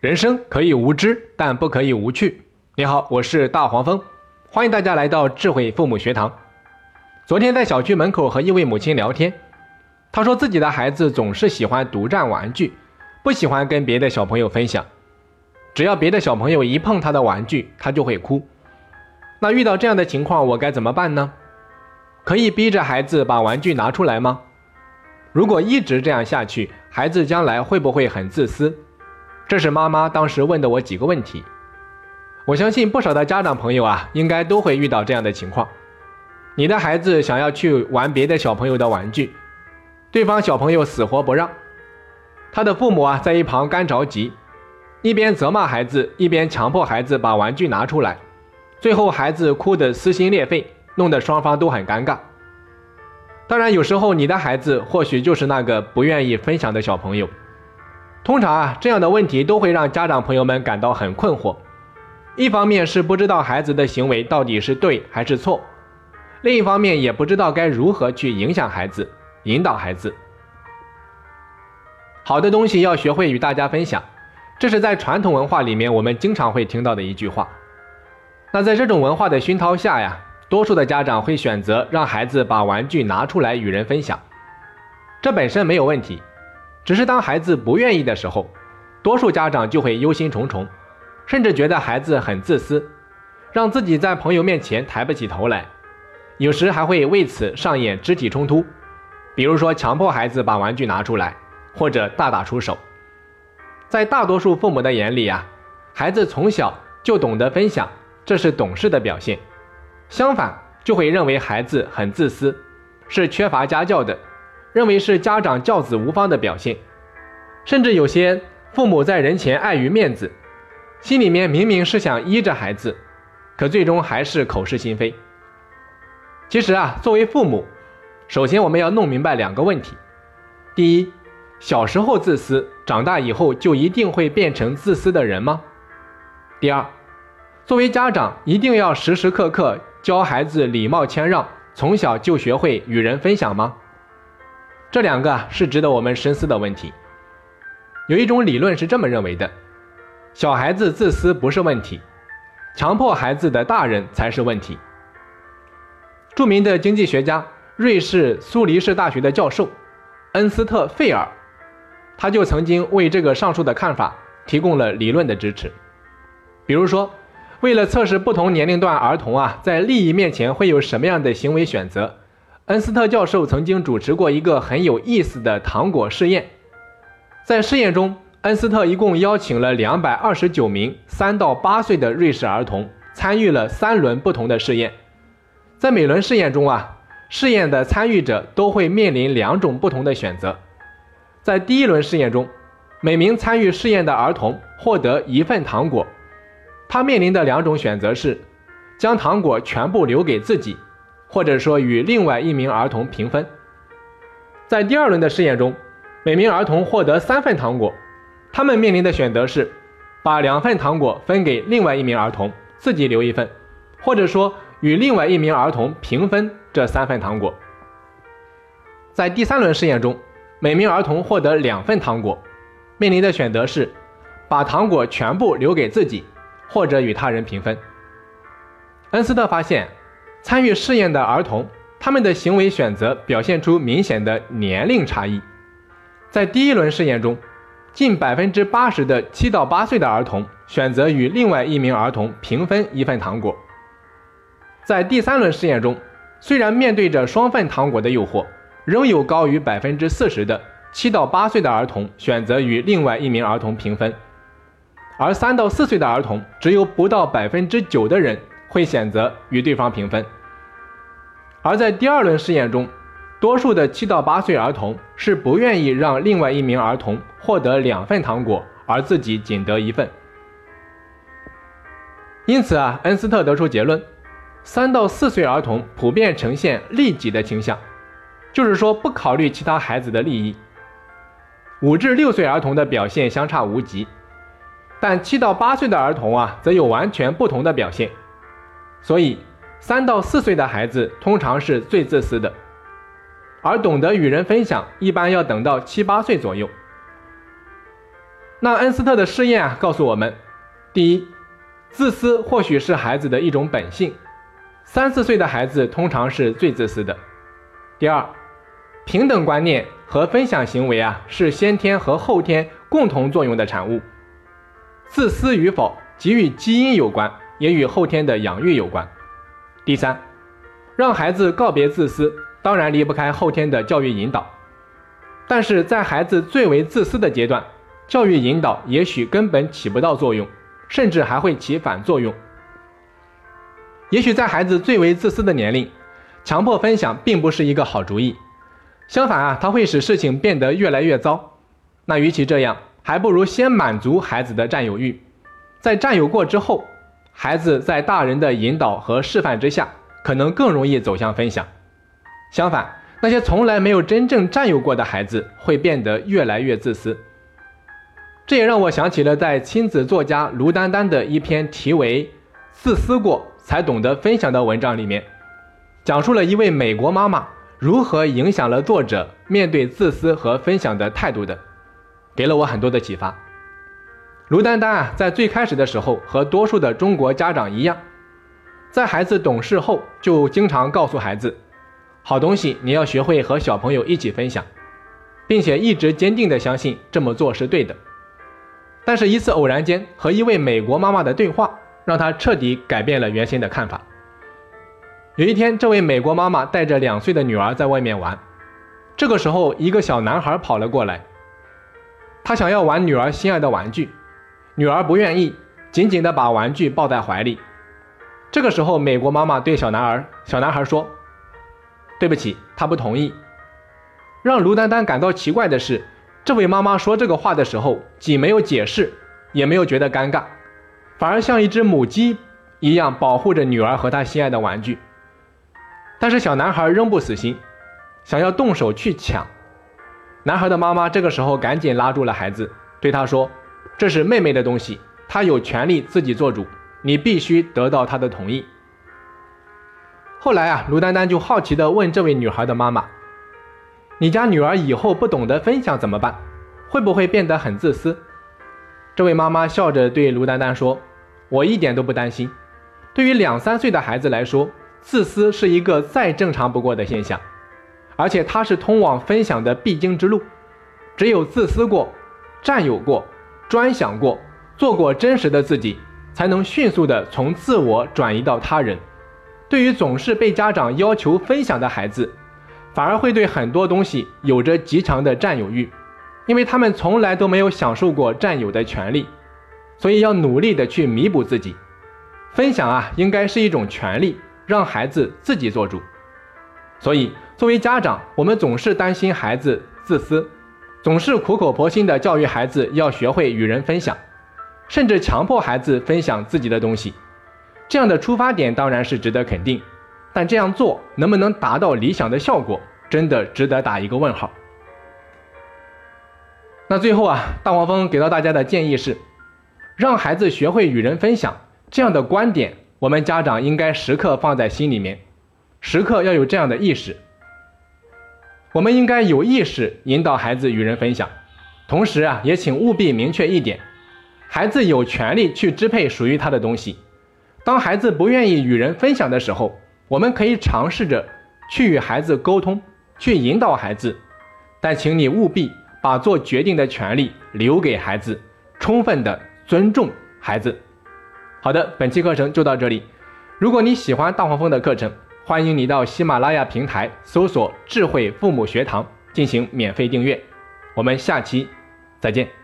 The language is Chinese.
人生可以无知，但不可以无趣。你好，我是大黄蜂，欢迎大家来到智慧父母学堂。昨天在小区门口和一位母亲聊天，她说自己的孩子总是喜欢独占玩具，不喜欢跟别的小朋友分享。只要别的小朋友一碰他的玩具，他就会哭。那遇到这样的情况，我该怎么办呢？可以逼着孩子把玩具拿出来吗？如果一直这样下去，孩子将来会不会很自私？这是妈妈当时问的我几个问题，我相信不少的家长朋友啊，应该都会遇到这样的情况。你的孩子想要去玩别的小朋友的玩具，对方小朋友死活不让，他的父母啊在一旁干着急，一边责骂孩子，一边强迫孩子把玩具拿出来，最后孩子哭得撕心裂肺，弄得双方都很尴尬。当然，有时候你的孩子或许就是那个不愿意分享的小朋友。通常啊，这样的问题都会让家长朋友们感到很困惑。一方面是不知道孩子的行为到底是对还是错，另一方面也不知道该如何去影响孩子、引导孩子。好的东西要学会与大家分享，这是在传统文化里面我们经常会听到的一句话。那在这种文化的熏陶下呀，多数的家长会选择让孩子把玩具拿出来与人分享，这本身没有问题。只是当孩子不愿意的时候，多数家长就会忧心忡忡，甚至觉得孩子很自私，让自己在朋友面前抬不起头来，有时还会为此上演肢体冲突，比如说强迫孩子把玩具拿出来，或者大打出手。在大多数父母的眼里啊，孩子从小就懂得分享，这是懂事的表现；相反，就会认为孩子很自私，是缺乏家教的。认为是家长教子无方的表现，甚至有些父母在人前碍于面子，心里面明明是想依着孩子，可最终还是口是心非。其实啊，作为父母，首先我们要弄明白两个问题：第一，小时候自私，长大以后就一定会变成自私的人吗？第二，作为家长，一定要时时刻刻教孩子礼貌谦让，从小就学会与人分享吗？这两个是值得我们深思的问题。有一种理论是这么认为的：小孩子自私不是问题，强迫孩子的大人才是问题。著名的经济学家、瑞士苏黎世大学的教授恩斯特·费尔，他就曾经为这个上述的看法提供了理论的支持。比如说，为了测试不同年龄段儿童啊在利益面前会有什么样的行为选择。恩斯特教授曾经主持过一个很有意思的糖果试验，在试验中，恩斯特一共邀请了两百二十九名三到八岁的瑞士儿童参与了三轮不同的试验。在每轮试验中啊，试验的参与者都会面临两种不同的选择。在第一轮试验中，每名参与试验的儿童获得一份糖果，他面临的两种选择是将糖果全部留给自己。或者说与另外一名儿童平分。在第二轮的试验中，每名儿童获得三份糖果，他们面临的选择是把两份糖果分给另外一名儿童，自己留一份，或者说与另外一名儿童平分这三份糖果。在第三轮试验中，每名儿童获得两份糖果，面临的选择是把糖果全部留给自己，或者与他人平分。恩斯特发现。参与试验的儿童，他们的行为选择表现出明显的年龄差异。在第一轮试验中，近百分之八十的七到八岁的儿童选择与另外一名儿童平分一份糖果。在第三轮试验中，虽然面对着双份糖果的诱惑，仍有高于百分之四十的七到八岁的儿童选择与另外一名儿童平分，而三到四岁的儿童只有不到百分之九的人。会选择与对方平分，而在第二轮试验中，多数的七到八岁儿童是不愿意让另外一名儿童获得两份糖果，而自己仅得一份。因此啊，恩斯特得出结论：三到四岁儿童普遍呈现利己的倾向，就是说不考虑其他孩子的利益。五至六岁儿童的表现相差无几，但七到八岁的儿童啊，则有完全不同的表现。所以，三到四岁的孩子通常是最自私的，而懂得与人分享，一般要等到七八岁左右。那恩斯特的试验啊，告诉我们：第一，自私或许是孩子的一种本性，三四岁的孩子通常是最自私的；第二，平等观念和分享行为啊，是先天和后天共同作用的产物，自私与否，即与基因有关，也与后天的养育有关；第三，让孩子告别自私，当然离不开后天的教育引导，但是在孩子最为自私的阶段。教育引导也许根本起不到作用，甚至还会起反作用。也许在孩子最为自私的年龄，强迫分享并不是一个好主意。相反啊，它会使事情变得越来越糟。那与其这样，还不如先满足孩子的占有欲，在占有过之后，孩子在大人的引导和示范之下，可能更容易走向分享。相反，那些从来没有真正占有过的孩子，会变得越来越自私。这也让我想起了在亲子作家卢丹丹的一篇题为《自私过才懂得分享》的文章里面，讲述了一位美国妈妈如何影响了作者面对自私和分享的态度的，给了我很多的启发。卢丹丹啊，在最开始的时候和多数的中国家长一样，在孩子懂事后，就经常告诉孩子，好东西你要学会和小朋友一起分享，并且一直坚定的相信这么做是对的。但是，一次偶然间和一位美国妈妈的对话，让他彻底改变了原先的看法。有一天，这位美国妈妈带着两岁的女儿在外面玩，这个时候，一个小男孩跑了过来，他想要玩女儿心爱的玩具，女儿不愿意，紧紧地把玩具抱在怀里。这个时候，美国妈妈对小男孩小男孩说：“对不起，他不同意。”让卢丹丹感到奇怪的是。这位妈妈说这个话的时候，既没有解释，也没有觉得尴尬，反而像一只母鸡一样保护着女儿和她心爱的玩具。但是小男孩仍不死心，想要动手去抢。男孩的妈妈这个时候赶紧拉住了孩子，对他说：“这是妹妹的东西，她有权利自己做主，你必须得到她的同意。”后来啊，卢丹丹就好奇地问这位女孩的妈妈。你家女儿以后不懂得分享怎么办？会不会变得很自私？这位妈妈笑着对卢丹丹说：“我一点都不担心。对于两三岁的孩子来说，自私是一个再正常不过的现象，而且它是通往分享的必经之路。只有自私过、占有过、专享过、做过真实的自己，才能迅速的从自我转移到他人。对于总是被家长要求分享的孩子。”反而会对很多东西有着极强的占有欲，因为他们从来都没有享受过占有的权利，所以要努力的去弥补自己。分享啊，应该是一种权利，让孩子自己做主。所以，作为家长，我们总是担心孩子自私，总是苦口婆心的教育孩子要学会与人分享，甚至强迫孩子分享自己的东西。这样的出发点当然是值得肯定。但这样做能不能达到理想的效果，真的值得打一个问号。那最后啊，大黄蜂给到大家的建议是，让孩子学会与人分享这样的观点，我们家长应该时刻放在心里面，时刻要有这样的意识。我们应该有意识引导孩子与人分享，同时啊，也请务必明确一点，孩子有权利去支配属于他的东西。当孩子不愿意与人分享的时候，我们可以尝试着去与孩子沟通，去引导孩子，但请你务必把做决定的权利留给孩子，充分的尊重孩子。好的，本期课程就到这里。如果你喜欢大黄蜂的课程，欢迎你到喜马拉雅平台搜索“智慧父母学堂”进行免费订阅。我们下期再见。